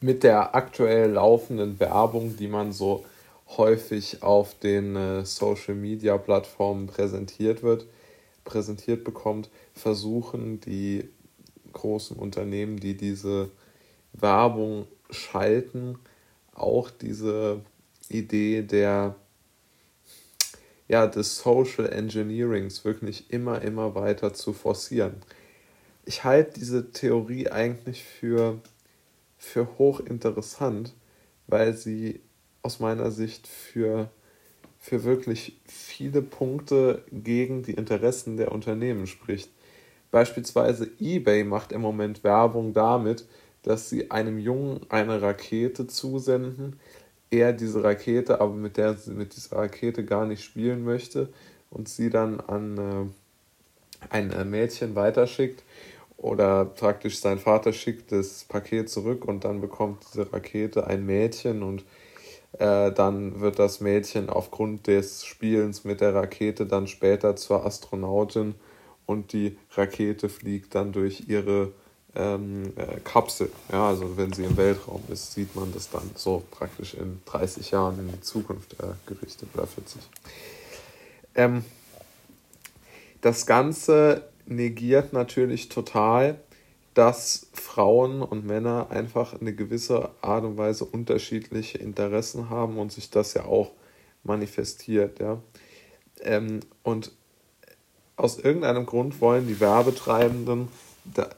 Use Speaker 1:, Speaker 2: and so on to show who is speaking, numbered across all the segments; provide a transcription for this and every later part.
Speaker 1: mit der aktuell laufenden Werbung, die man so häufig auf den äh, Social Media Plattformen präsentiert wird, präsentiert bekommt, versuchen die großen Unternehmen, die diese Werbung schalten, auch diese Idee der ja, des Social Engineerings wirklich immer, immer weiter zu forcieren. Ich halte diese Theorie eigentlich für, für hochinteressant, weil sie aus meiner Sicht für, für wirklich viele Punkte gegen die Interessen der Unternehmen spricht. Beispielsweise eBay macht im Moment Werbung damit, dass sie einem Jungen eine Rakete zusenden, er diese Rakete, aber mit, der, mit dieser Rakete gar nicht spielen möchte und sie dann an äh, ein äh, Mädchen weiterschickt oder praktisch sein Vater schickt das Paket zurück und dann bekommt diese Rakete ein Mädchen und äh, dann wird das Mädchen aufgrund des Spielens mit der Rakete dann später zur Astronautin und die Rakete fliegt dann durch ihre ähm, äh, Kapsel. Ja, also wenn sie im Weltraum ist, sieht man das dann so praktisch in 30 Jahren in die Zukunft äh, gerichtet oder 40. Ähm, das Ganze negiert natürlich total, dass Frauen und Männer einfach eine gewisse Art und Weise unterschiedliche Interessen haben und sich das ja auch manifestiert. Ja? Ähm, und aus irgendeinem Grund wollen die Werbetreibenden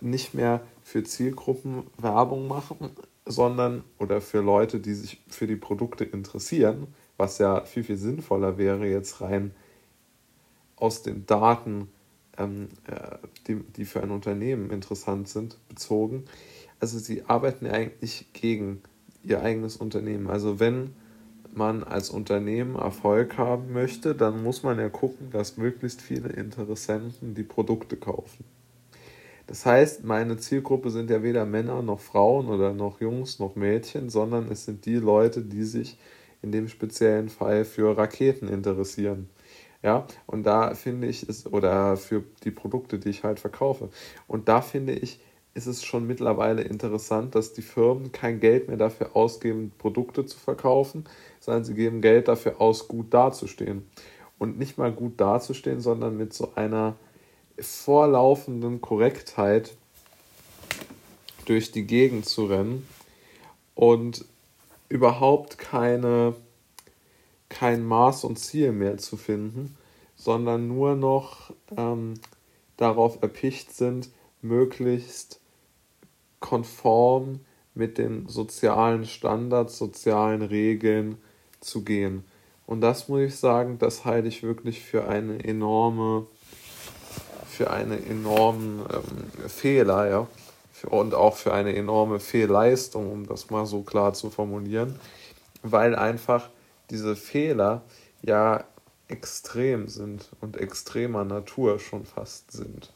Speaker 1: nicht mehr für Zielgruppen Werbung machen, sondern oder für Leute, die sich für die Produkte interessieren, was ja viel, viel sinnvoller wäre, jetzt rein aus den Daten, ähm, äh, die, die für ein Unternehmen interessant sind, bezogen. Also sie arbeiten ja eigentlich gegen ihr eigenes Unternehmen. Also wenn man als Unternehmen Erfolg haben möchte, dann muss man ja gucken, dass möglichst viele Interessenten die Produkte kaufen. Das heißt, meine Zielgruppe sind ja weder Männer noch Frauen oder noch Jungs noch Mädchen, sondern es sind die Leute, die sich in dem speziellen Fall für Raketen interessieren. Ja, und da finde ich es, oder für die Produkte, die ich halt verkaufe. Und da finde ich, ist es schon mittlerweile interessant, dass die Firmen kein Geld mehr dafür ausgeben, Produkte zu verkaufen, sondern sie geben Geld dafür aus, gut dazustehen. Und nicht mal gut dazustehen, sondern mit so einer vorlaufenden Korrektheit durch die Gegend zu rennen und überhaupt keine, kein Maß und Ziel mehr zu finden, sondern nur noch ähm, darauf erpicht sind, möglichst konform mit den sozialen Standards, sozialen Regeln zu gehen. Und das muss ich sagen, das halte ich wirklich für eine enorme für einen enormen ähm, Fehler, ja, und auch für eine enorme Fehlleistung, um das mal so klar zu formulieren, weil einfach diese Fehler ja extrem sind und extremer Natur schon fast sind.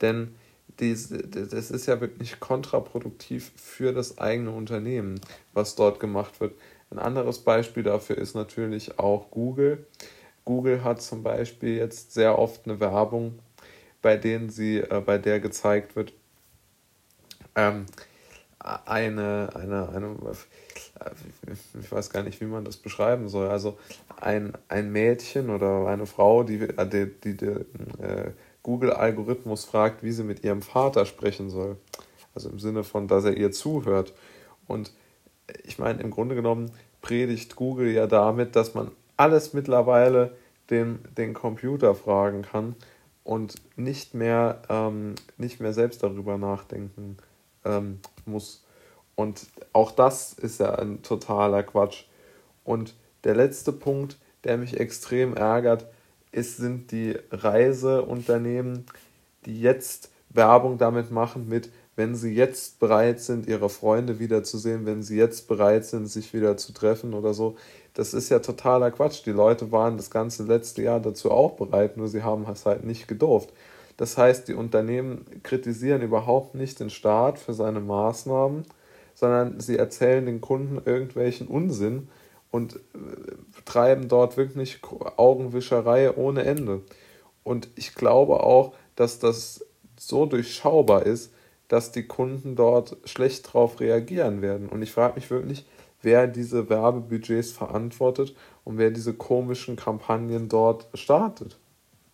Speaker 1: Denn das ist ja wirklich kontraproduktiv für das eigene Unternehmen, was dort gemacht wird. Ein anderes Beispiel dafür ist natürlich auch Google. Google hat zum Beispiel jetzt sehr oft eine Werbung bei denen sie, äh, bei der gezeigt wird, ähm, eine, eine, eine, ich weiß gar nicht, wie man das beschreiben soll. Also ein, ein Mädchen oder eine Frau, die, die, die, die äh, Google-Algorithmus fragt, wie sie mit ihrem Vater sprechen soll. Also im Sinne von, dass er ihr zuhört. Und ich meine, im Grunde genommen predigt Google ja damit, dass man alles mittlerweile den, den Computer fragen kann und nicht mehr, ähm, nicht mehr selbst darüber nachdenken ähm, muss. Und auch das ist ja ein totaler Quatsch. Und der letzte Punkt, der mich extrem ärgert, ist, sind die Reiseunternehmen, die jetzt Werbung damit machen mit, wenn sie jetzt bereit sind, ihre Freunde wiederzusehen, wenn sie jetzt bereit sind, sich wieder zu treffen oder so, das ist ja totaler Quatsch. Die Leute waren das ganze letzte Jahr dazu auch bereit, nur sie haben es halt nicht gedurft. Das heißt, die Unternehmen kritisieren überhaupt nicht den Staat für seine Maßnahmen, sondern sie erzählen den Kunden irgendwelchen Unsinn und äh, treiben dort wirklich Augenwischerei ohne Ende. Und ich glaube auch, dass das so durchschaubar ist, dass die Kunden dort schlecht drauf reagieren werden. Und ich frage mich wirklich, wer diese Werbebudgets verantwortet und wer diese komischen Kampagnen dort startet.